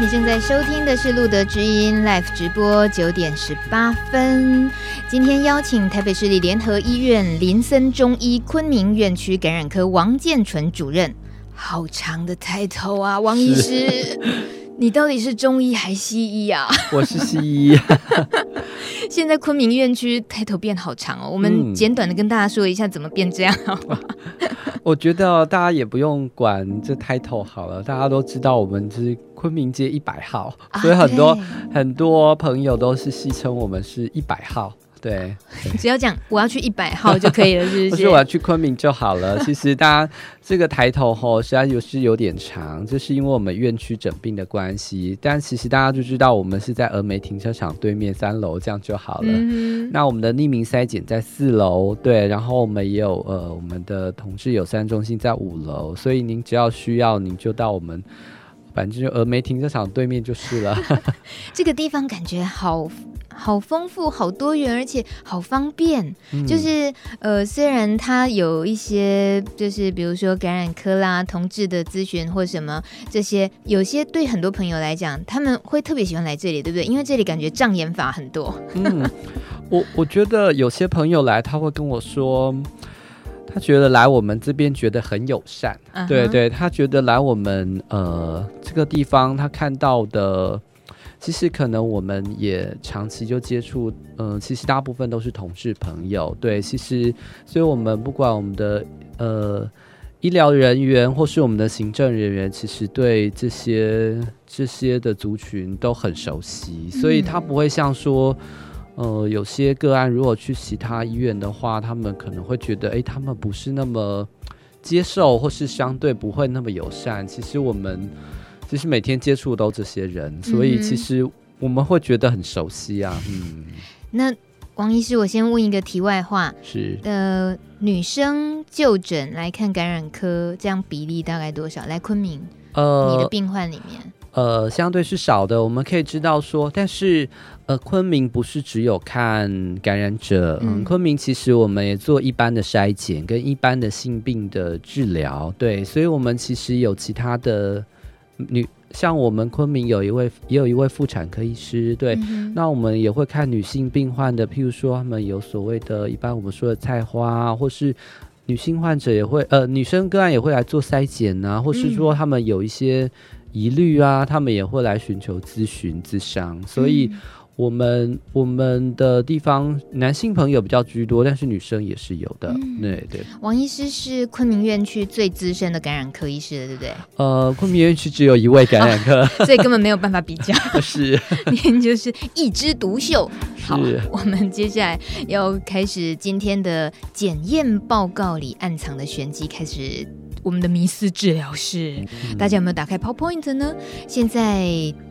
你正在收听的是路德之音 Live 直播，九点十八分。今天邀请台北市立联合医院林森中医昆明院区感染科王建纯主任。好长的 title 啊，王医师，你到底是中医还西医啊？我是西医。现在昆明院区抬头变好长哦，我们简短的跟大家说一下怎么变这样好吗？我觉得大家也不用管这抬头好了，大家都知道我们是昆明街一百号，啊、所以很多很多朋友都是戏称我们是一百号。对，只要讲我要去一百号就可以了，是不是？不是我要去昆明就好了。其实大家这个抬头吼，实际上有是有点长，就是因为我们院区整病的关系。但其实大家就知道，我们是在峨眉停车场对面三楼，这样就好了。嗯、那我们的匿名筛检在四楼，对，然后我们也有呃，我们的同志友善中心在五楼，所以您只要需要，您就到我们。反正就峨眉停车场对面就是了。这个地方感觉好好丰富、好多元，而且好方便。嗯、就是呃，虽然它有一些，就是比如说感染科啦、同志的咨询或什么这些，有些对很多朋友来讲，他们会特别喜欢来这里，对不对？因为这里感觉障眼法很多。嗯，我我觉得有些朋友来，他会跟我说。他觉得来我们这边觉得很友善，uh huh. 对对，他觉得来我们呃这个地方，他看到的其实可能我们也长期就接触，嗯、呃，其实大部分都是同事朋友，对，其实所以我们不管我们的呃医疗人员或是我们的行政人员，其实对这些这些的族群都很熟悉，所以他不会像说。呃，有些个案如果去其他医院的话，他们可能会觉得，哎，他们不是那么接受，或是相对不会那么友善。其实我们其实每天接触都这些人，所以其实我们会觉得很熟悉啊。嗯，那王医师，我先问一个题外话，是呃，女生就诊来看感染科，这样比例大概多少？来昆明，呃，你的病患里面。呃，相对是少的，我们可以知道说，但是呃，昆明不是只有看感染者，嗯，昆明其实我们也做一般的筛检跟一般的性病的治疗，对，所以我们其实有其他的女，像我们昆明有一位也有一位妇产科医师，对，嗯、那我们也会看女性病患的，譬如说他们有所谓的一般我们说的菜花，或是女性患者也会，呃，女生个案也会来做筛检啊，或是说他们有一些。疑虑啊，他们也会来寻求咨询、咨商，所以我们、嗯、我们的地方男性朋友比较居多，但是女生也是有的。嗯、对对。王医师是昆明院区最资深的感染科医师了，对不对？呃，昆明院区只有一位感染科，哦、所以根本没有办法比较。是，您就是一枝独秀。好，我们接下来要开始今天的检验报告里暗藏的玄机，开始。我们的迷思治疗室，大家有没有打开 PowerPoint 呢？现在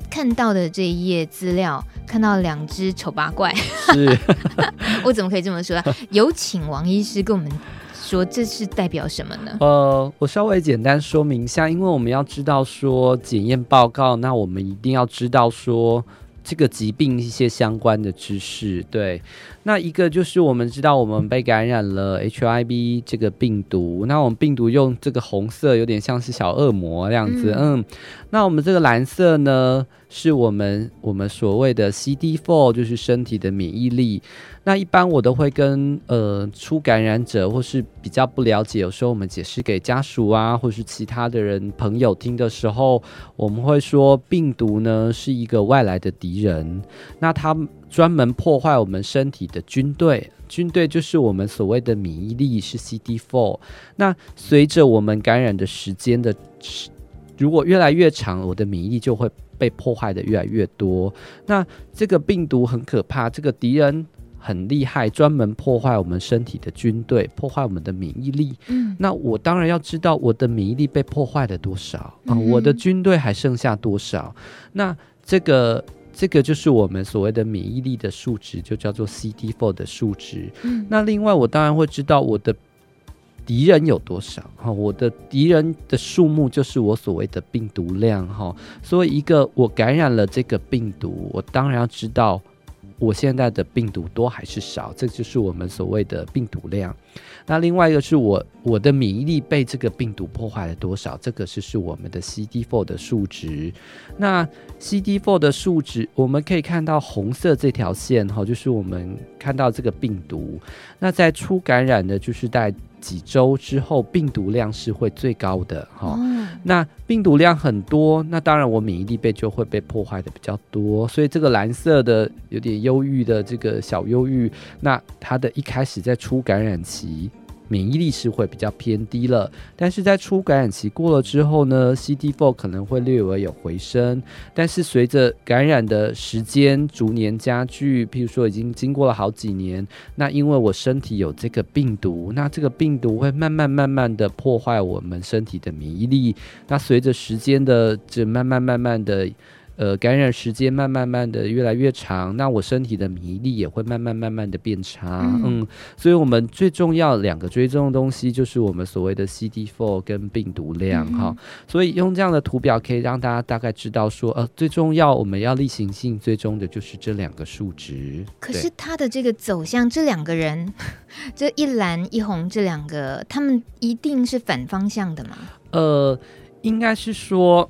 看到的这一页资料，看到两只丑八怪，是 我怎么可以这么说？有请王医师跟我们说，这是代表什么呢？呃，我稍微简单说明一下，因为我们要知道说检验报告，那我们一定要知道说。这个疾病一些相关的知识，对，那一个就是我们知道我们被感染了 HIV 这个病毒，那我们病毒用这个红色有点像是小恶魔这样子，嗯，嗯，那我们这个蓝色呢，是我们我们所谓的 CD4，就是身体的免疫力。那一般我都会跟呃初感染者或是比较不了解，有时候我们解释给家属啊，或是其他的人朋友听的时候，我们会说病毒呢是一个外来的敌人，那它专门破坏我们身体的军队，军队就是我们所谓的免疫力是 CD4。那随着我们感染的时间的如果越来越长，我的免疫力就会被破坏的越来越多。那这个病毒很可怕，这个敌人。很厉害，专门破坏我们身体的军队，破坏我们的免疫力。嗯，那我当然要知道我的免疫力被破坏了多少啊，我的军队还剩下多少？那这个这个就是我们所谓的免疫力的数值，就叫做 CD4 的数值。嗯，那另外我当然会知道我的敌人有多少哈，我的敌人的数目就是我所谓的病毒量哈。所以一个我感染了这个病毒，我当然要知道。我现在的病毒多还是少，这就是我们所谓的病毒量。那另外一个是我我的免疫力被这个病毒破坏了多少，这个是是我们的 CD4 的数值。那 CD4 的数值，我们可以看到红色这条线哈，就是我们看到这个病毒。那在初感染的，就是在几周之后，病毒量是会最高的哈。那病毒量很多，那当然我免疫力被就会被破坏的比较多。所以这个蓝色的有点忧郁的这个小忧郁，那它的一开始在初感染期。免疫力是会比较偏低了，但是在初感染期过了之后呢，CD4 可能会略微有回升，但是随着感染的时间逐年加剧，譬如说已经经过了好几年，那因为我身体有这个病毒，那这个病毒会慢慢慢慢的破坏我们身体的免疫力，那随着时间的这慢慢慢慢的。呃，感染时间慢慢慢的越来越长，那我身体的免疫力也会慢慢慢慢的变差。嗯，嗯，所以我们最重要两个追踪的东西就是我们所谓的 CD4 跟病毒量哈、嗯。所以用这样的图表可以让大家大概知道说，呃，最重要我们要例行性追踪的就是这两个数值。可是它的这个走向，这两个人，这一蓝一红这两个，他们一定是反方向的吗？呃，应该是说。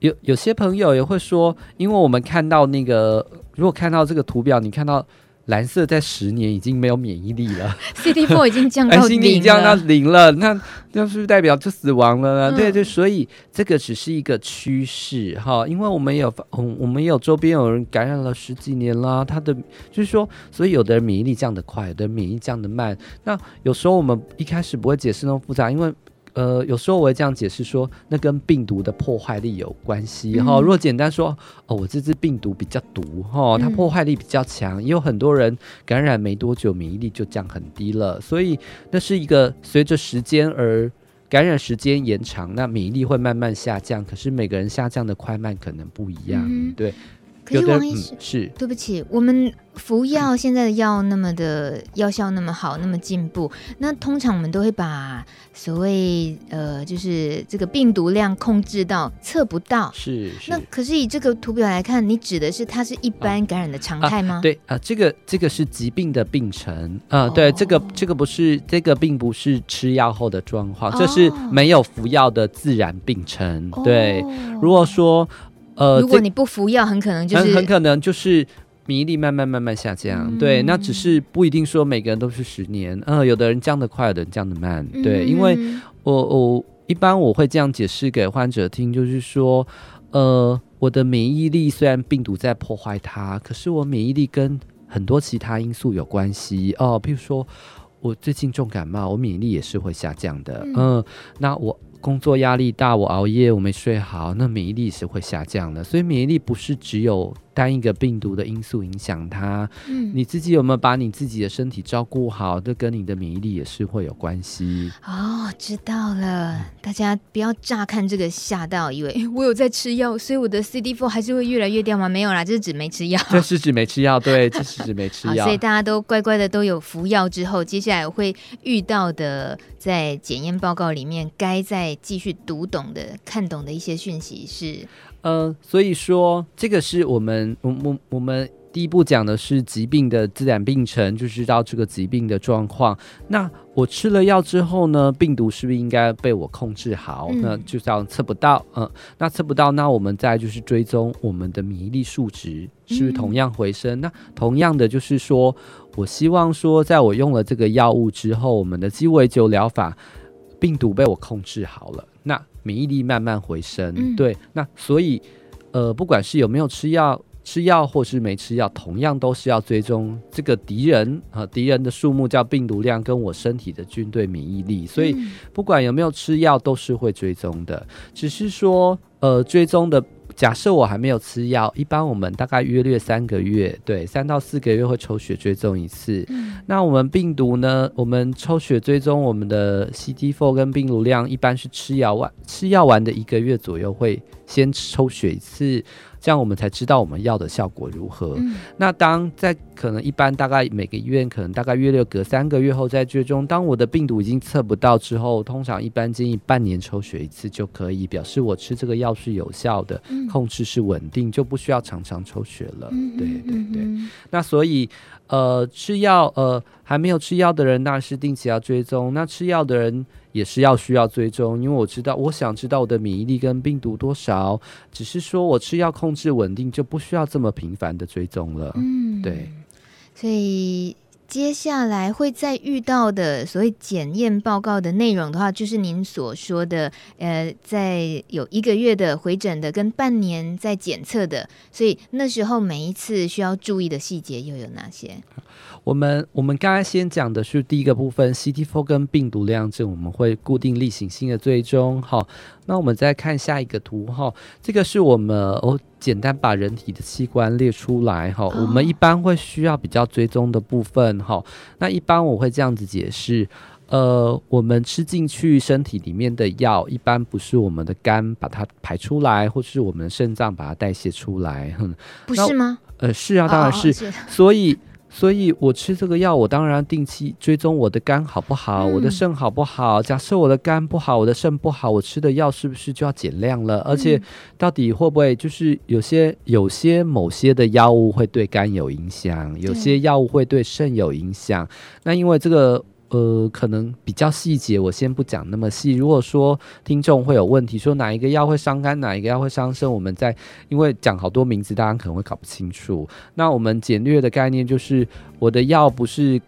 有有些朋友也会说，因为我们看到那个，如果看到这个图表，你看到蓝色在十年已经没有免疫力了，CD4 已经降到零了，已经降到零了，那那是不是代表就死亡了呢？嗯、对对，所以这个只是一个趋势哈，因为我们有，嗯，我们有周边有人感染了十几年啦，他的就是说，所以有的人免疫力降得快，有的人免疫力降得慢，那有时候我们一开始不会解释那么复杂，因为。呃，有时候我会这样解释说，那跟病毒的破坏力有关系哈。如果简单说，哦，我这只病毒比较毒哈，它破坏力比较强，也有很多人感染没多久，免疫力就降很低了。所以那是一个随着时间而感染时间延长，那免疫力会慢慢下降。可是每个人下降的快慢可能不一样，对。可是王医师，是对不起，我们服药现在的药那么的药效那么好，那么进步，那通常我们都会把所谓呃，就是这个病毒量控制到测不到。是，是。那可是以这个图表来看，你指的是它是一般感染的常态吗？啊啊、对啊，这个这个是疾病的病程啊，对，哦、这个这个不是这个并不是吃药后的状况，这是没有服药的自然病程。哦、对，如果说。呃，如果你不服药，很可能就是很，很可能就是免疫力慢慢慢慢下降。嗯。对，那只是不一定说每个人都是十年。呃，有的人降得快，有的人降得慢。对，嗯、因为我我一般我会这样解释给患者听，就是说，呃，我的免疫力虽然病毒在破坏它，可是我免疫力跟很多其他因素有关系哦。譬如说我最近重感冒，我免疫力也是会下降的。嗯，呃、那我。工作压力大，我熬夜，我没睡好，那免疫力是会下降的。所以免疫力不是只有单一个病毒的因素影响它。嗯，你自己有没有把你自己的身体照顾好？这跟你的免疫力也是会有关系。哦，知道了。大家不要乍看这个吓到，以为 我有在吃药，所以我的 CD4 还是会越来越掉吗？没有啦，这是指没吃药。这是指没吃药，对，这是指没吃药。所以大家都乖乖的都有服药之后，接下来会遇到的，在检验报告里面该再继续读懂的、看懂的一些讯息是，呃，所以说这个是我们，我我我们第一步讲的是疾病的自然病程，就知道这个疾病的状况。那我吃了药之后呢，病毒是不是应该被我控制好？嗯、那就这样测不到，嗯、呃，那测不到，那我们再就是追踪我们的免疫力数值是不是同样回升？嗯、那同样的就是说，我希望说，在我用了这个药物之后，我们的鸡尾酒疗法。病毒被我控制好了，那免疫力慢慢回升。嗯、对，那所以，呃，不管是有没有吃药，吃药或是没吃药，同样都是要追踪这个敌人啊，敌人的数目叫病毒量，跟我身体的军队免疫力。所以，不管有没有吃药，都是会追踪的。只是说，呃，追踪的。假设我还没有吃药，一般我们大概约略三个月，对，三到四个月会抽血追踪一次。嗯。那我们病毒呢？我们抽血追踪我们的 CD4 跟病毒量，一般是吃药完吃药完的一个月左右会先抽血一次。这样我们才知道我们要的效果如何。嗯、那当在可能一般大概每个医院可能大概约六隔三个月后再追踪，当我的病毒已经测不到之后，通常一般建议半年抽血一次就可以，表示我吃这个药是有效的，嗯、控制是稳定，就不需要常常抽血了。嗯、对对对。那所以呃吃药呃还没有吃药的人，那是定期要追踪；那吃药的人。也是要需要追踪，因为我知道，我想知道我的免疫力跟病毒多少，只是说我吃药控制稳定，就不需要这么频繁的追踪了。嗯，对。所以接下来会再遇到的所谓检验报告的内容的话，就是您所说的，呃，在有一个月的回诊的，跟半年在检测的，所以那时候每一次需要注意的细节又有哪些？我们我们刚才先讲的是第一个部分，CT4 跟病毒量证，我们会固定例行性的追踪。好，那我们再看下一个图哈，这个是我们哦简单把人体的器官列出来哈。我们一般会需要比较追踪的部分哈。那一般我会这样子解释，呃，我们吃进去身体里面的药，一般不是我们的肝把它排出来，或是我们的肾脏把它代谢出来，哼，不是吗？呃，是啊，当然是，是所以。所以，我吃这个药，我当然定期追踪我的肝好不好，嗯、我的肾好不好。假设我的肝不好，我的肾不好，我吃的药是不是就要减量了？而且，到底会不会就是有些、有些、某些的药物会对肝有影响，有些药物会对肾有影响？那因为这个。呃，可能比较细节，我先不讲那么细。如果说听众会有问题，说哪一个药会伤肝，哪一个药会伤肾，我们在因为讲好多名字，大家可能会搞不清楚。那我们简略的概念就是，我的药不是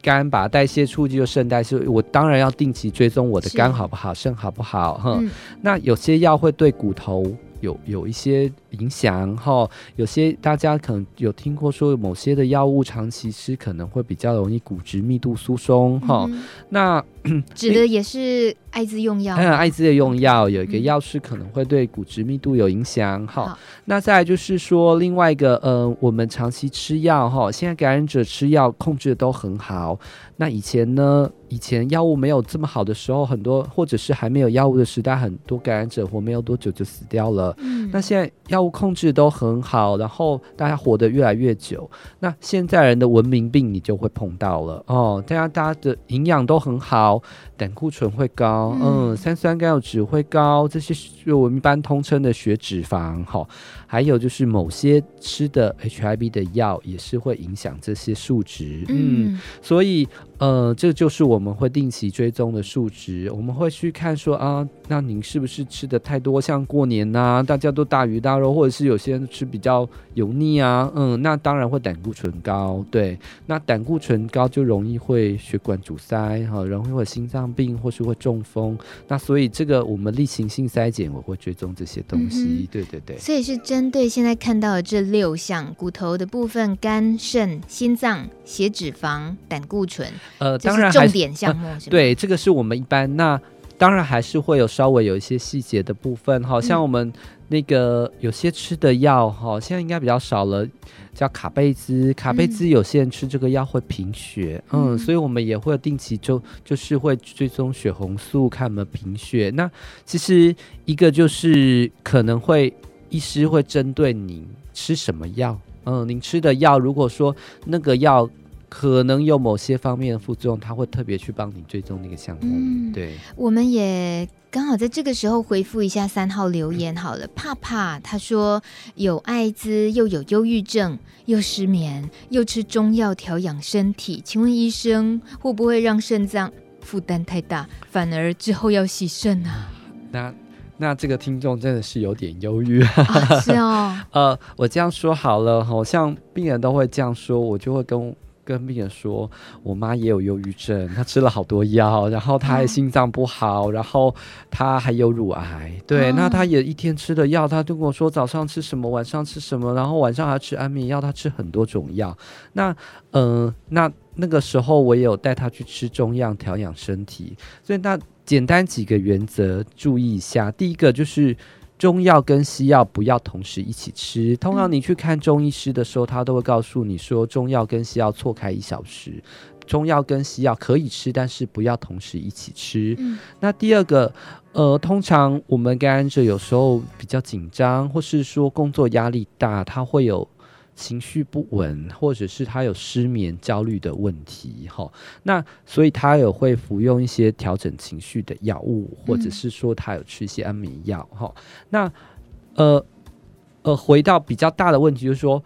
肝把代谢促进，就肾代谢，我当然要定期追踪我的肝好不好，肾好不好。哼，嗯、那有些药会对骨头。有有一些影响哈，有些大家可能有听过说，某些的药物长期吃可能会比较容易骨质密度疏松哈。嗯、那 指的也是艾滋用药，嗯，艾滋的用药有一个药是可能会对骨质密度有影响哈。好那再来就是说另外一个，呃，我们长期吃药哈，现在感染者吃药控制的都很好。那以前呢？以前药物没有这么好的时候，很多或者是还没有药物的时代，很多感染者活没有多久就死掉了。嗯，那现在药物控制都很好，然后大家活得越来越久。那现在人的文明病你就会碰到了哦，大家大家的营养都很好，胆固醇会高，嗯，三酸甘油酯会高，这些是我们一般通称的血脂肪。哈、哦，还有就是某些吃的 HIV 的药也是会影响这些数值。嗯，嗯，所以。呃，这就是我们会定期追踪的数值。我们会去看说啊，那您是不是吃的太多？像过年呐、啊，大家都大鱼大肉，或者是有些人吃比较油腻啊，嗯，那当然会胆固醇高。对，那胆固醇高就容易会血管阻塞，哈，容易会心脏病或是会中风。那所以这个我们例行性筛检，我会追踪这些东西。嗯、对对对。所以是针对现在看到的这六项骨头的部分：肝、肾、心脏、血脂肪、胆固醇。呃，当然重点项目、呃、对，这个是我们一般。那当然还是会有稍微有一些细节的部分，好像我们那个有些吃的药，哈、嗯，现在应该比较少了，叫卡贝兹。卡贝兹有些人吃这个药会贫血，嗯，嗯，所以我们也会定期就就是会追踪血红素，看有没有贫血。那其实一个就是可能会医师会针对你吃什么药，嗯，您吃的药如果说那个药。可能有某些方面的副作用，他会特别去帮你追踪那个项目。嗯，对，我们也刚好在这个时候回复一下三号留言好了。怕怕他说有艾滋，又有忧郁症，又失眠，又吃中药调养身体，请问医生会不会让肾脏负担太大，反而之后要洗肾啊？那那这个听众真的是有点忧郁啊。是哦，呃，我这样说好了，好像病人都会这样说，我就会跟。跟病人说，我妈也有忧郁症，她吃了好多药，然后她还心脏不好，嗯、然后她还有乳癌。对，嗯、那她也一天吃的药，她就跟我说早上吃什么，晚上吃什么，然后晚上还吃安眠药，她吃很多种药。那，嗯、呃，那那个时候我也有带她去吃中药调养身体。所以那简单几个原则注意一下，第一个就是。中药跟西药不要同时一起吃。通常你去看中医师的时候，他都会告诉你说，中药跟西药错开一小时。中药跟西药可以吃，但是不要同时一起吃。嗯、那第二个，呃，通常我们感染者有时候比较紧张，或是说工作压力大，他会有情绪不稳，或者是他有失眠、焦虑的问题。哈，那所以他有会服用一些调整情绪的药物，或者是说他有吃一些安眠药。哈、嗯，那呃呃，回到比较大的问题，就是说。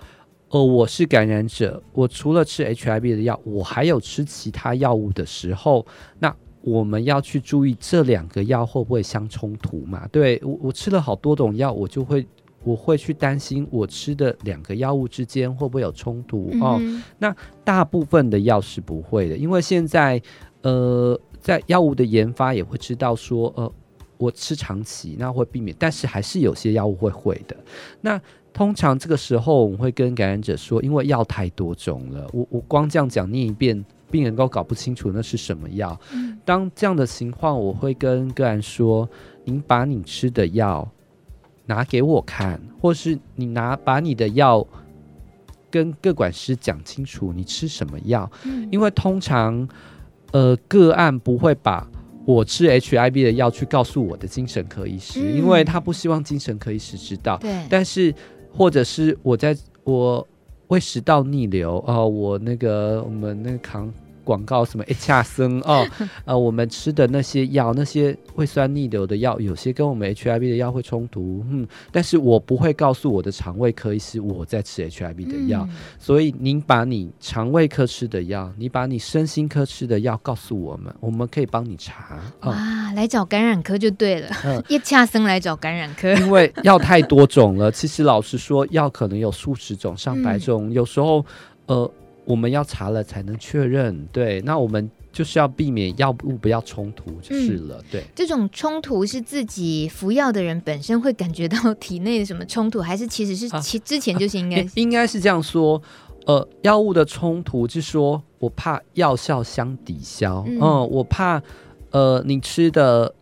呃，我是感染者，我除了吃 HIV 的药，我还有吃其他药物的时候，那我们要去注意这两个药会不会相冲突嘛？对，我，我吃了好多种药，我就会我会去担心我吃的两个药物之间会不会有冲突哦。嗯、那大部分的药是不会的，因为现在呃，在药物的研发也会知道说，呃，我吃长期那会避免，但是还是有些药物会会的。那通常这个时候，我们会跟感染者说，因为药太多种了，我我光这样讲念一遍，病人都搞不清楚那是什么药。嗯、当这样的情况，我会跟个案说：“您把你吃的药拿给我看，或是你拿把你的药跟各管师讲清楚，你吃什么药？嗯、因为通常，呃，个案不会把我吃 HIV 的药去告诉我的精神科医师，嗯、因为他不希望精神科医师知道。对，但是。或者是我在我胃食道逆流哦，我那个我们那个扛。广告什么一恰生哦，呃，我们吃的那些药，那些胃酸逆流的药，有些跟我们 HIV 的药会冲突，嗯，但是我不会告诉我的肠胃科医师我在吃 HIV 的药，嗯、所以您把你肠胃科吃的药，你把你身心科吃的药告诉我们，我们可以帮你查。哇，嗯、来找感染科就对了，嗯、一恰森来找感染科，因为药太多种了，其实老实说，药可能有数十种、上百种，嗯、有时候，呃。我们要查了才能确认，对，那我们就是要避免药物不要冲突就是了，嗯、对。这种冲突是自己服药的人本身会感觉到体内的什么冲突，还是其实是其之前就是应该、啊、应该是这样说，呃，药物的冲突是说我怕药效相抵消，嗯，嗯，我怕呃你吃的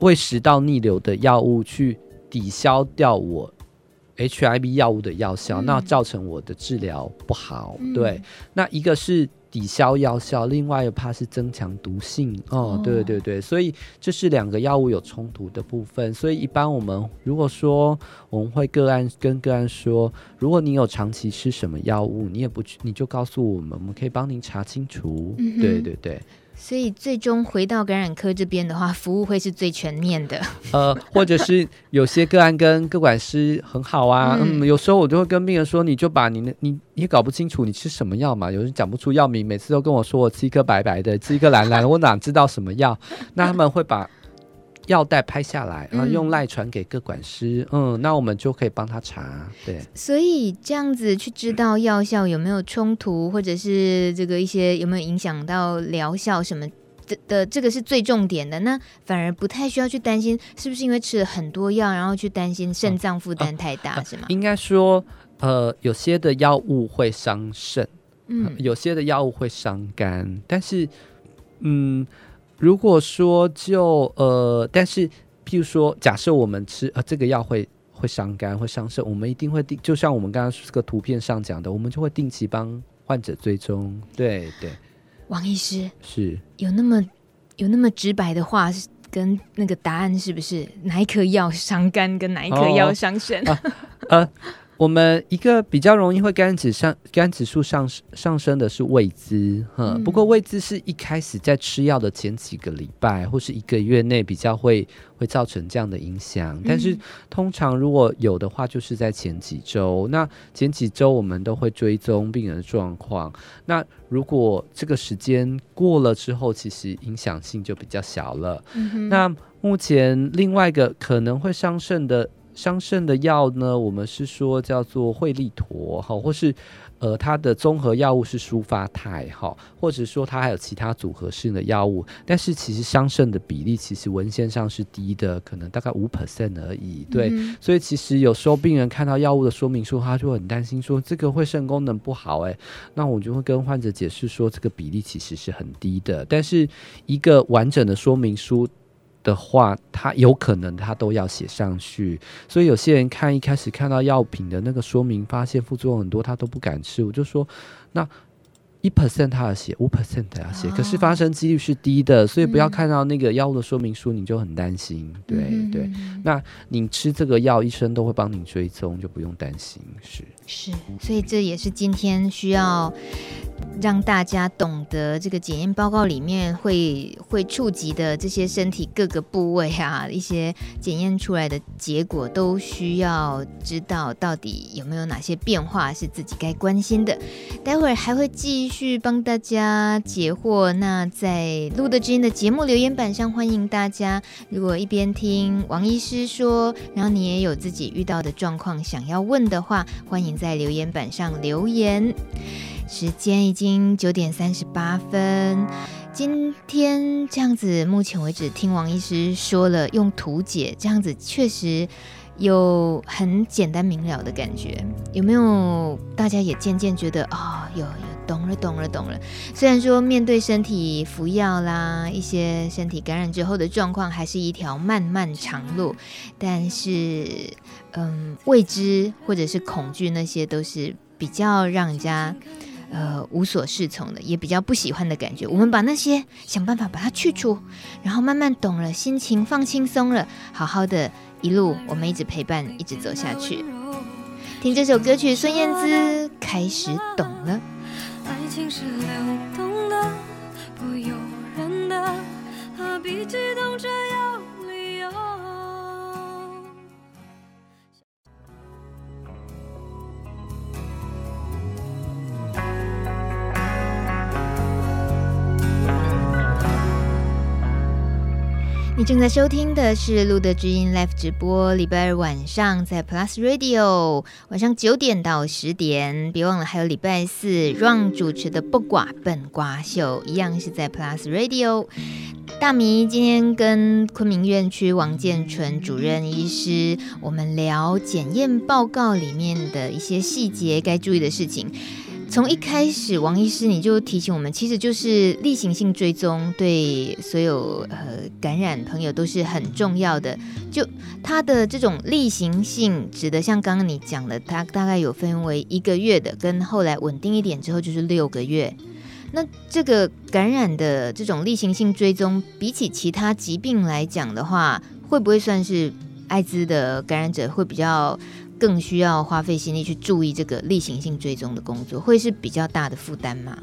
胃食道逆流的药物去抵消掉我。HIV 药物的药效，嗯、那造成我的治疗不好。嗯、对，那一个是抵消药效，另外又怕是增强毒性。哦，哦对对对，所以这是两个药物有冲突的部分。所以一般我们如果说我们会个案跟个案说，如果你有长期吃什么药物，你也不去，你就告诉我们，我们可以帮您查清楚。嗯、对对对。所以最终回到感染科这边的话，服务会是最全面的。呃，或者是有些个案跟个管师很好啊，嗯，嗯，有时候我就会跟病人说，你就把你那你你也搞不清楚你吃什么药嘛，有人讲不出药名，每次都跟我说我吃一颗白白的，吃一颗蓝蓝的，我哪知道什么药？那他们会把。药袋拍下来，然后用赖传给各管师，嗯，嗯，那我们就可以帮他查，对。所以这样子去知道药效有没有冲突，或者是这个一些有没有影响到疗效什么的的，这个是最重点的。那反而不太需要去担心，是不是因为吃了很多药，然后去担心肾脏负担太大，是吗？应该说，呃，有些的药物会伤肾，嗯，呃，有些的药物会伤肝，但是，嗯。如果说就呃，但是譬如说，假设我们吃呃这个药会会伤肝会伤肾，我们一定会定，就像我们刚刚这个图片上讲的，我们就会定期帮患者追踪。对对，王医师是有那么有那么直白的话，跟那个答案是不是哪一颗药伤肝，跟哪一颗药伤肾？哦呃。呃我们一个比较容易会肝指上肝指数上上升的是胃滋，哈。不过胃滋是一开始在吃药的前几个礼拜或是一个月内比较会会造成这样的影响，但是通常如果有的话，就是在前几周。那前几周我们都会追踪病人的状况。那如果这个时间过了之后，其实影响性就比较小了。嗯。那目前另外一个可能会伤肾的。伤肾的药呢，我们是说叫做惠利妥哈，或是呃它的综合药物是舒发泰哈，或者说它还有其他组合性的药物，但是其实伤肾的比例其实文献上是低的，可能大概五 percent 而已。对，嗯、所以其实有时候病人看到药物的说明书，他就很担心说这个会肾功能不好哎，那我就会跟患者解释说这个比例其实是很低的，但是一个完整的说明书。的话，他有可能他都要写上去，所以有些人看一开始看到药品的那个说明，发现副作用很多，他都不敢吃。我就说，那一 percent 他要写，五 percent 他要写，可是发生几率是低的，所以不要看到那个药物的说明书你就很担心。对对，那你吃这个药，医生都会帮你追踪，就不用担心。是是，所以这也是今天需要让大家懂得这个检验报告里面会会触及的这些身体各个部位啊，一些检验出来的结果都需要知道到底有没有哪些变化是自己该关心的。待会儿还会继续。去帮大家解惑。那在路德知音的节目留言板上，欢迎大家。如果一边听王医师说，然后你也有自己遇到的状况想要问的话，欢迎在留言板上留言。时间已经九点三十八分，今天这样子，目前为止听王医师说了，用图解这样子，确实。有很简单明了的感觉，有没有？大家也渐渐觉得哦，有有懂了，懂了，懂了。虽然说面对身体服药啦，一些身体感染之后的状况，还是一条漫漫长路，但是嗯，未知或者是恐惧，那些都是比较让人家呃无所适从的，也比较不喜欢的感觉。我们把那些想办法把它去除，然后慢慢懂了，心情放轻松了，好好的。一路，我们一直陪伴，一直走下去。听这首歌曲，孙燕姿开始懂了。爱情是流动的，不由人的，何必正在收听的是路德知音 Live 直播，礼拜二晚上在 Plus Radio，晚上九点到十点，别忘了还有礼拜四 Run 主持的不寡笨瓜秀，一样是在 Plus Radio。大米今天跟昆明院区王建纯主任医师，我们聊检验报告里面的一些细节，该注意的事情。从一开始，王医师你就提醒我们，其实就是例行性追踪，对所有呃感染朋友都是很重要的。就它的这种例行性，指的像刚刚你讲的，它大概有分为一个月的，跟后来稳定一点之后就是六个月。那这个感染的这种例行性追踪，比起其他疾病来讲的话，会不会算是艾滋的感染者会比较？更需要花费心力去注意这个例行性追踪的工作，会是比较大的负担吗？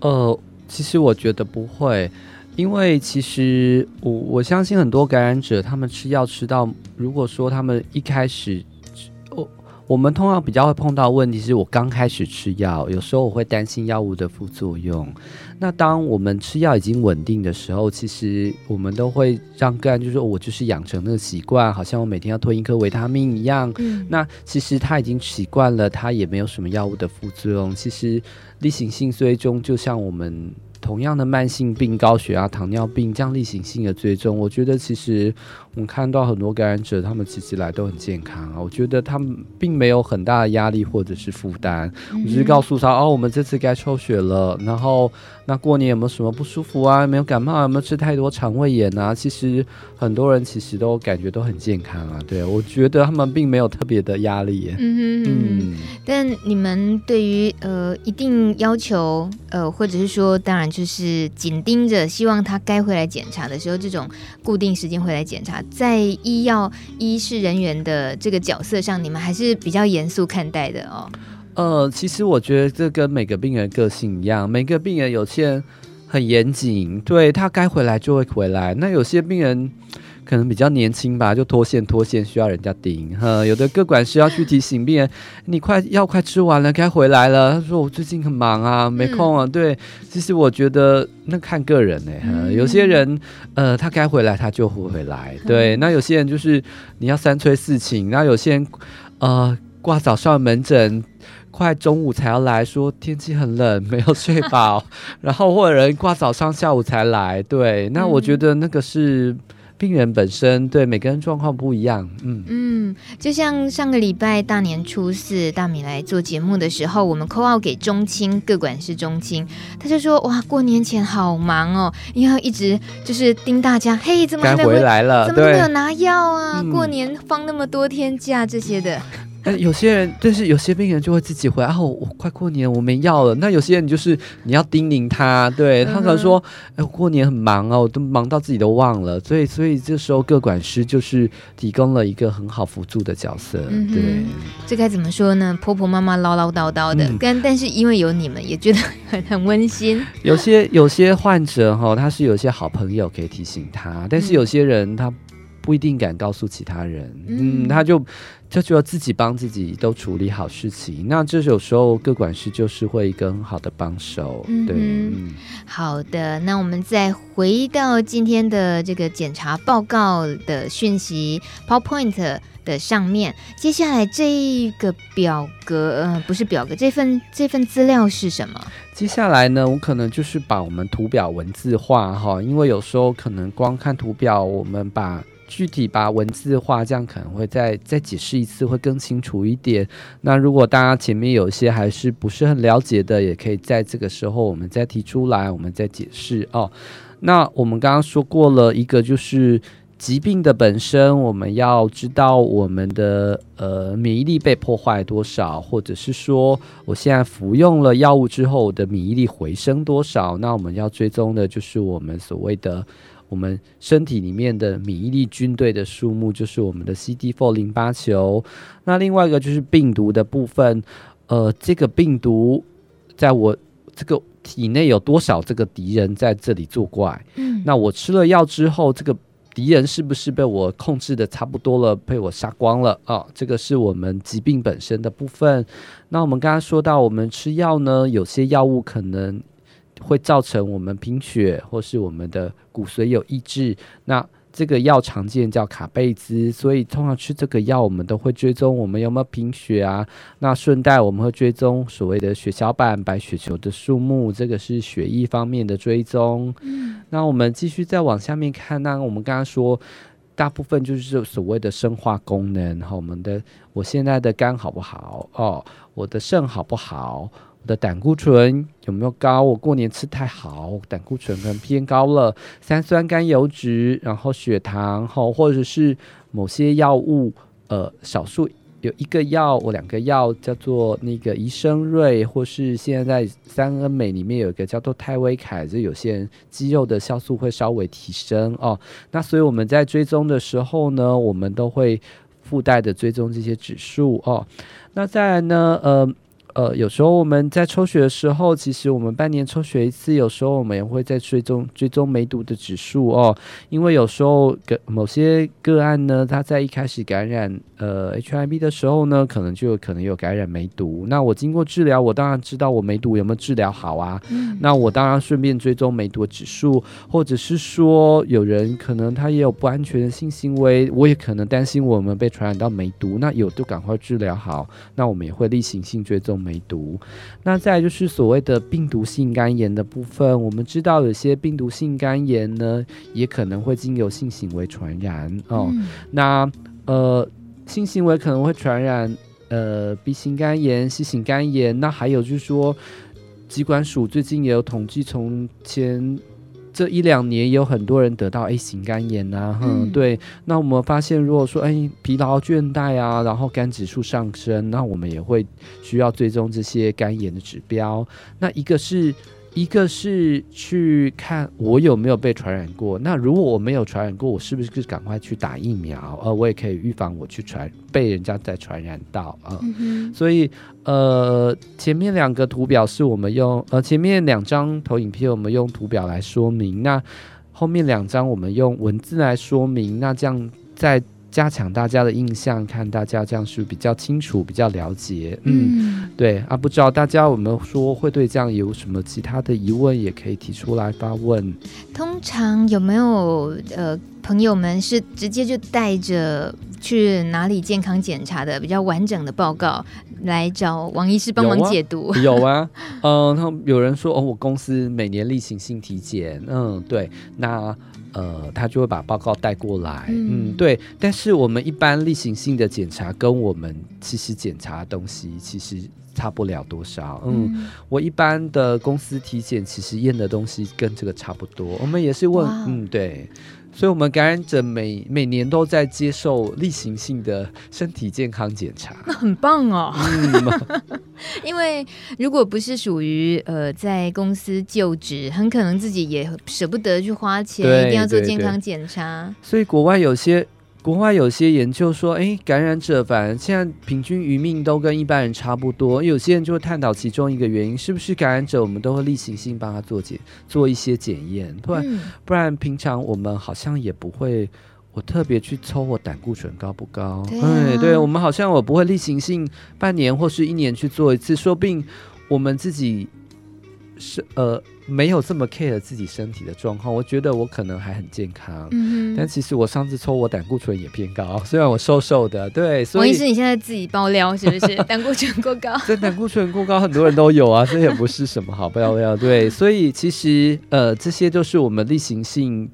呃，其实我觉得不会，因为其实我我相信很多感染者，他们吃药吃到，如果说他们一开始。我们通常比较会碰到问题是，我刚开始吃药，有时候我会担心药物的副作用。那当我们吃药已经稳定的时候，其实我们都会让个案就是说我就是养成那个习惯，好像我每天要吞一颗维他命一样。嗯。那其实他已经习惯了，他也没有什么药物的副作用。其实例行性追踪就像我们。同样的慢性病，高血压、糖尿病，这样例行性的追踪，我觉得其实我们看到很多感染者，他们其实来都很健康啊。我觉得他们并没有很大的压力或者是负担，我只是告诉他哦，我们这次该抽血了，然后。那过年有没有什么不舒服啊？有没有感冒？有没有吃太多肠胃炎啊？其实很多人其实都感觉都很健康啊。对，我觉得他们并没有特别的压力。嗯。但你们对于呃一定要求呃，或者是说，当然就是紧盯着，希望他该回来检查的时候，这种固定时间回来检查，在医药医事人员的这个角色上，你们还是比较严肃看待的哦。呃，其实我觉得这跟每个病人个性一样，每个病人有些人很严谨，对，他该回来就会回来。那有些病人可能比较年轻吧，就脱线脱线需要人家盯。哈，有的个管师要去提醒病人，你快药快吃完了，该回来了。他说我最近很忙啊，没空啊。嗯、对，其实我觉得那看个人呢、欸嗯。有些人呃，他该回来他就会回来。对，那有些人就是你要三催四请，那有些人呃挂早上门诊。快中午才要来说天气很冷，没有睡饱，然后或者人挂早上下午才来，对，那我觉得那个是病人本身，对每个人状况不一样，嗯嗯，就像上个礼拜大年初四大米来做节目的时候，我们 call out 给中青各管事中青，他就说哇过年前好忙哦，因为要一直就是盯大家，嘿、怎么还没回来了，怎么都没有拿药啊？过年放那么多天假这些的。呃，有些人，但是有些病人就会自己回来，哦，我快过年，我没药了。那有些人就是你要叮咛他，对他可能说，哎、嗯，过年很忙哦，我都忙到自己都忘了。所以，所以这时候各管师就是提供了一个很好辅助的角色。嗯、对，这该怎么说呢？婆婆妈妈唠唠叨叨的，但、嗯、但是因为有你们，也觉得很 很温馨。有些有些患者哈、哦，他是有些好朋友可以提醒他，但是有些人他不一定敢告诉其他人，嗯，嗯他就。就觉得自己帮自己都处理好事情，那这有时候各管事就是会一个很好的帮手。嗯、对、嗯，好的，那我们再回到今天的这个检查报告的讯息 PowerPoint 的上面，接下来这个表格，呃，不是表格，这份这份资料是什么？接下来呢，我可能就是把我们图表文字化哈，因为有时候可能光看图表，我们把。具体把文字化，这样可能会再再解释一次，会更清楚一点。那如果大家前面有一些还是不是很了解的，也可以在这个时候我们再提出来，我们再解释哦。那我们刚刚说过了一个，就是疾病的本身，我们要知道我们的呃免疫力被破坏多少，或者是说我现在服用了药物之后，我的免疫力回升多少。那我们要追踪的就是我们所谓的。我们身体里面的免疫力军队的数目，就是我们的 CD4 淋巴球。那另外一个就是病毒的部分，呃，这个病毒在我这个体内有多少这个敌人在这里作怪？嗯，那我吃了药之后，这个敌人是不是被我控制的差不多了，被我杀光了啊？这个是我们疾病本身的部分。那我们刚刚说到，我们吃药呢，有些药物可能。会造成我们贫血，或是我们的骨髓有抑制。那这个药常见叫卡贝兹，所以通常吃这个药，我们都会追踪我们有没有贫血啊。那顺带我们会追踪所谓的血小板白血球的数目，这个是血液方面的追踪。嗯。那我们继续再往下面看，那我们刚刚说，大部分就是所谓的生化功能，哈，我们的我现在的肝好不好？哦，我的肾好不好？我的胆固醇有没有高？我过年吃太好，胆固醇可能偏高了。三酸甘油酯，然后血糖，吼，或者是某些药物，呃，少数有一个药，我两个药叫做那个怡生瑞，或是现在在三恩美里面有一个叫做泰威凯，就有些人肌肉的酵素会稍微提升哦。那所以我们在追踪的时候呢，我们都会附带的追踪这些指数哦。那再来呢，呃。呃，有时候我们在抽血的时候，其实我们半年抽血一次，有时候我们也会在追踪追踪梅毒的指数哦。因为有时候个某些个案呢，他在一开始感染呃 HIV 的时候呢，可能就有可能有感染梅毒。那我经过治疗，我当然知道我梅毒有没有治疗好啊。嗯。那我当然顺便追踪梅毒的指数，或者是说有人可能他也有不安全的性行为，我也可能担心我们被传染到梅毒，那有就赶快治疗好。那我们也会例行性追踪。梅毒，那再来就是所谓的病毒性肝炎的部分。我们知道有些病毒性肝炎呢，也可能会经由性行为传染哦。嗯、那呃，性行为可能会传染呃 B 型肝炎、C 型肝炎。那还有就是说，疾管署最近也有统计，从前。这一两年有很多人得到 A 型肝炎呐、啊，嗯，对。那我们发现，如果说哎疲劳倦怠啊，然后肝指数上升，那我们也会需要追踪这些肝炎的指标。那一个是。一个是去看我有没有被传染过，那如果我没有传染过，我是不是就赶快去打疫苗？呃，我也可以预防我去传被人家再传染到啊。呃嗯、所以呃，前面两个图表是我们用呃前面两张投影片我们用图表来说明，那后面两张我们用文字来说明，那这样在。加强大家的印象，看大家这样是比较清楚、比较了解。嗯，嗯对啊，不知道大家有没有说会对这样有什么其他的疑问，也可以提出来发问。通常有没有呃朋友们是直接就带着去哪里健康检查的比较完整的报告来找王医师帮忙解读？有啊，嗯，他、呃、有人说哦，我公司每年例行性体检，嗯，对，那。呃，他就会把报告带过来，嗯，嗯，对。但是我们一般例行性的检查，跟我们其实检查的东西其实差不了多少。嗯，嗯，我一般的公司体检，其实验的东西跟这个差不多。我们也是问，嗯，对。所以，我们感染者每每年都在接受例行性的身体健康检查，那很棒哦。嗯，因为如果不是属于呃在公司就职，很可能自己也舍不得去花钱，一定要做健康检查。所以，国外有些。国外有些研究说，诶，感染者反而现在平均余命都跟一般人差不多。有些人就会探讨其中一个原因，是不是感染者我们都会例行性帮他做检做一些检验，不然、嗯、不然平常我们好像也不会，我特别去抽我胆固醇高不高？对、啊，对，我们好像我不会例行性半年或是一年去做一次，说不定我们自己。是呃，没有这么 care 自己身体的状况，我觉得我可能还很健康，嗯，但其实我上次抽我胆固醇也偏高，虽然我瘦瘦的，对，所以王医师你现在自己爆料是不是？胆固醇过高？这胆固醇过高很多人都有啊，这也不是什么好爆料，对，所以其实呃，这些都是我们例行性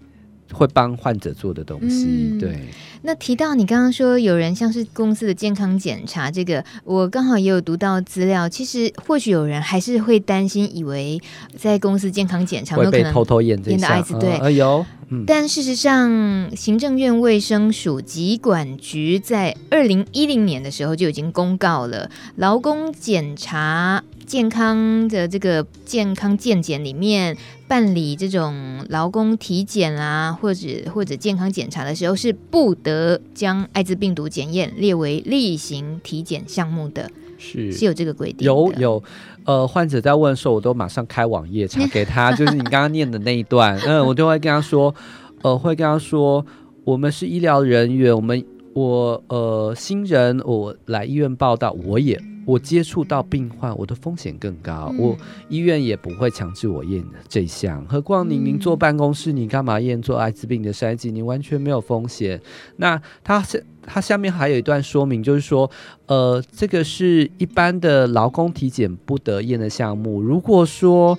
会帮患者做的东西，嗯、对。那提到你刚刚说有人像是公司的健康检查，这个我刚好也有读到资料。其实或许有人还是会担心，以为在公司健康检查会被偷偷验验到艾滋，对，哎呦，但事实上，行政院卫生署疾管局在二零一零年的时候就已经公告了，劳工检查。健康的这个健康健检里面办理这种劳工体检啊，或者或者健康检查的时候，是不得将艾滋病毒检验列为例行体检项目的，是是有这个规定。有有，呃，患者在问的时候，我都马上开网页查给他，就是你刚刚念的那一段，嗯，我都会跟他说，呃，会跟他说，我们是医疗人员，我们我呃新人，我来医院报道，我也。我接触到病患，我的风险更高。嗯、我医院也不会强制我验这项，何况您您坐办公室，你干嘛验做艾滋病的筛检？你完全没有风险。那它是它下面还有一段说明，就是说，呃，这个是一般的劳工体检不得验的项目。如果说，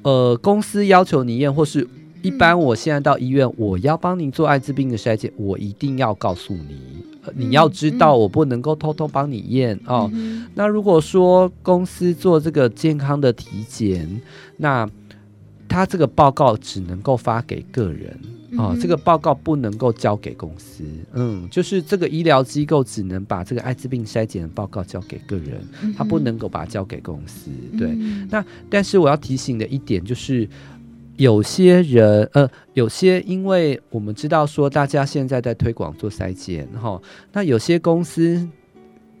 呃，公司要求你验，或是一般我现在到医院，我要帮您做艾滋病的筛检，我一定要告诉你。你要知道，我不能够偷偷帮你验、嗯、哦。那如果说公司做这个健康的体检，那他这个报告只能够发给个人哦，这个报告不能够交给公司。嗯，就是这个医疗机构只能把这个艾滋病筛检的报告交给个人，他不能够把它交给公司。对，那但是我要提醒的一点就是。有些人，呃，有些，因为我们知道说，大家现在在推广做筛检，哈，那有些公司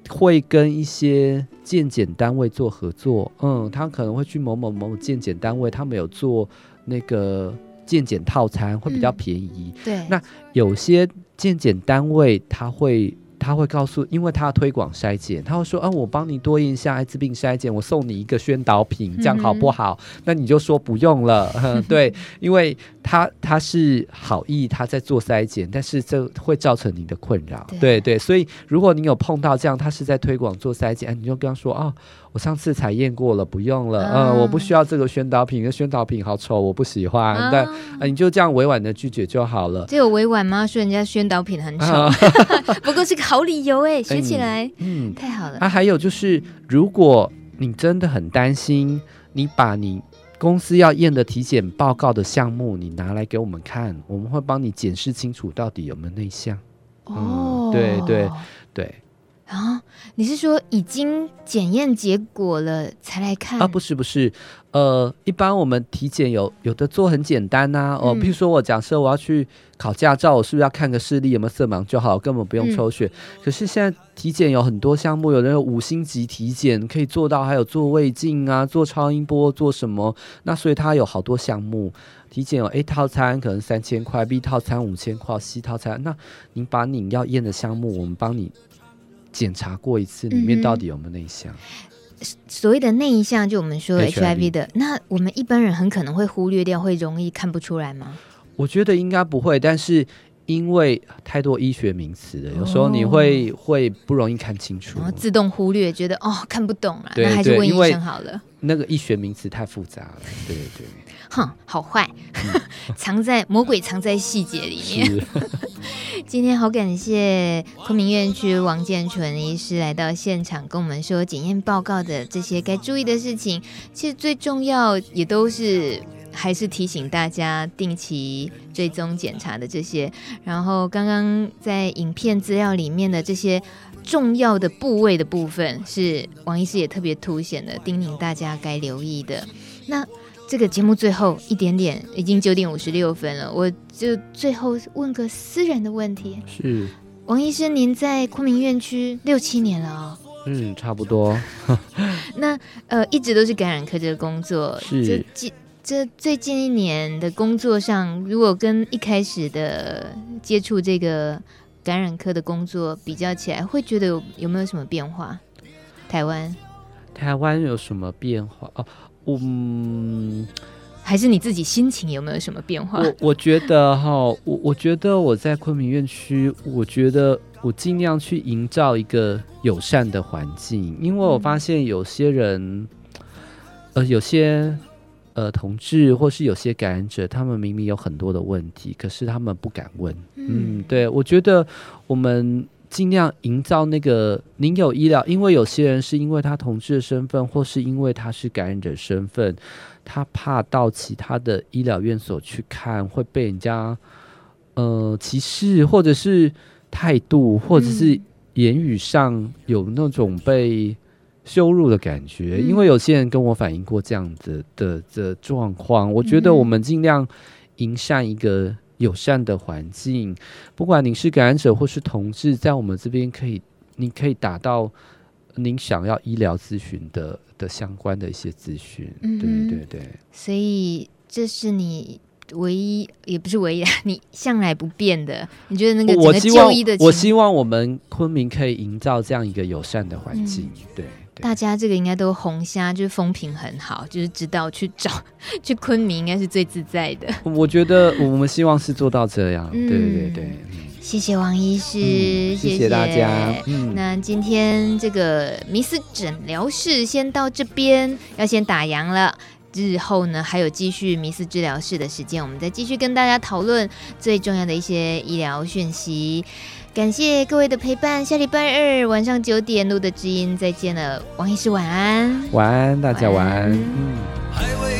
会跟一些健检单位做合作，嗯，他可能会去某某某健检单位，他们有做那个健检套餐，会比较便宜。嗯、对，那有些健检单位他会。他会告诉，因为他要推广筛检，他会说：“啊，我帮你多验一下艾滋病筛检，我送你一个宣导品，这样好不好？”嗯、那你就说不用了，嗯、对，因为他他是好意，他在做筛检，但是这会造成你的困扰，对对，对，所以如果你有碰到这样，他是在推广做筛检，哎，你就跟他说：“哦。”我上次采验过了，不用了。嗯，我不需要这个宣导品，那宣导品好丑，我不喜欢。啊、但、呃、你就这样委婉的拒绝就好了。这有委婉吗？说人家宣导品很丑，啊、不过是个好理由哎，学起来，嗯，太好了。啊，还有就是，如果你真的很担心，你把你公司要验的体检报告的项目，你拿来给我们看，我们会帮你检视清楚到底有没有内项。哦，对对。对啊，你是说已经检验结果了才来看？啊，不是不是，呃，一般我们体检有有的做很简单呐、啊，哦，比如说我假设我要去考驾照，我是不是要看个视力有没有色盲就好，根本不用抽血。嗯、可是现在体检有很多项目，有人有五星级体检可以做到，还有做胃镜啊，做超音波，做什么？那所以它有好多项目，体检有 A 套餐可能三千块，B 套餐五千块，C 套餐，那您把你要验的项目，我们帮你。检查过一次，里面到底有没有内项？嗯、所谓的内一项，就我们说 HIV 的，HIV 那我们一般人很可能会忽略掉，会容易看不出来吗？我觉得应该不会，但是因为太多医学名词了，有时候你会、哦、会不容易看清楚，然后自动忽略，觉得哦看不懂了，那还是问医生好了。那个医学名词太复杂了，对对对。哼，好坏，藏在魔鬼藏在细节里面。今天好感谢昆明院区王建纯医师来到现场，跟我们说检验报告的这些该注意的事情。其实最重要也都是还是提醒大家定期追踪检查的这些。然后刚刚在影片资料里面的这些重要的部位的部分，是王医师也特别凸显的，叮咛大家该留意的。那这个节目最后一点点，已经九点五十六分了，我就最后问个私人的问题：是王医生，您在昆明院区六七年了哦？嗯，差不多。那呃，一直都是感染科这个工作，是这这最近一年的工作上，如果跟一开始的接触这个感染科的工作比较起来，会觉得有有没有什么变化？台湾，台湾有什么变化？哦。嗯，还是你自己心情有没有什么变化？我我觉得哈，我我觉得我在昆明院区，我觉得我尽量去营造一个友善的环境，因为我发现有些人，呃，有些呃同志或是有些感染者，他们明明有很多的问题，可是他们不敢问。嗯，嗯，对，我觉得我们。尽量营造那个您有医疗，因为有些人是因为他同志的身份，或是因为他是感染者身份，他怕到其他的医疗院所去看会被人家呃歧视，或者是态度，或者是言语上有那种被羞辱的感觉。嗯、因为有些人跟我反映过这样子的的状况，我觉得我们尽量营善一个。友善的环境，不管您是感染者或是同志，在我们这边可以，你可以达到您想要医疗咨询的的相关的一些资讯。嗯，对对对。所以这是你唯一，也不是唯一，你向来不变的。你觉得那个整个就医的我，我希望我们昆明可以营造这样一个友善的环境。嗯、对。大家这个应该都红虾，就是风评很好，就是知道去找 去昆明应该是最自在的。我觉得我们希望是做到这样，嗯、对对对。谢谢王医师，嗯、谢谢大家。嗯、那今天这个迷思诊疗室先到这边，要先打烊了。日后呢，还有继续迷思治疗室的时间，我们再继续跟大家讨论最重要的一些医疗讯息。感谢各位的陪伴，下礼拜二晚上九点录的知音再见了，王医师晚安，晚安，大家晚安。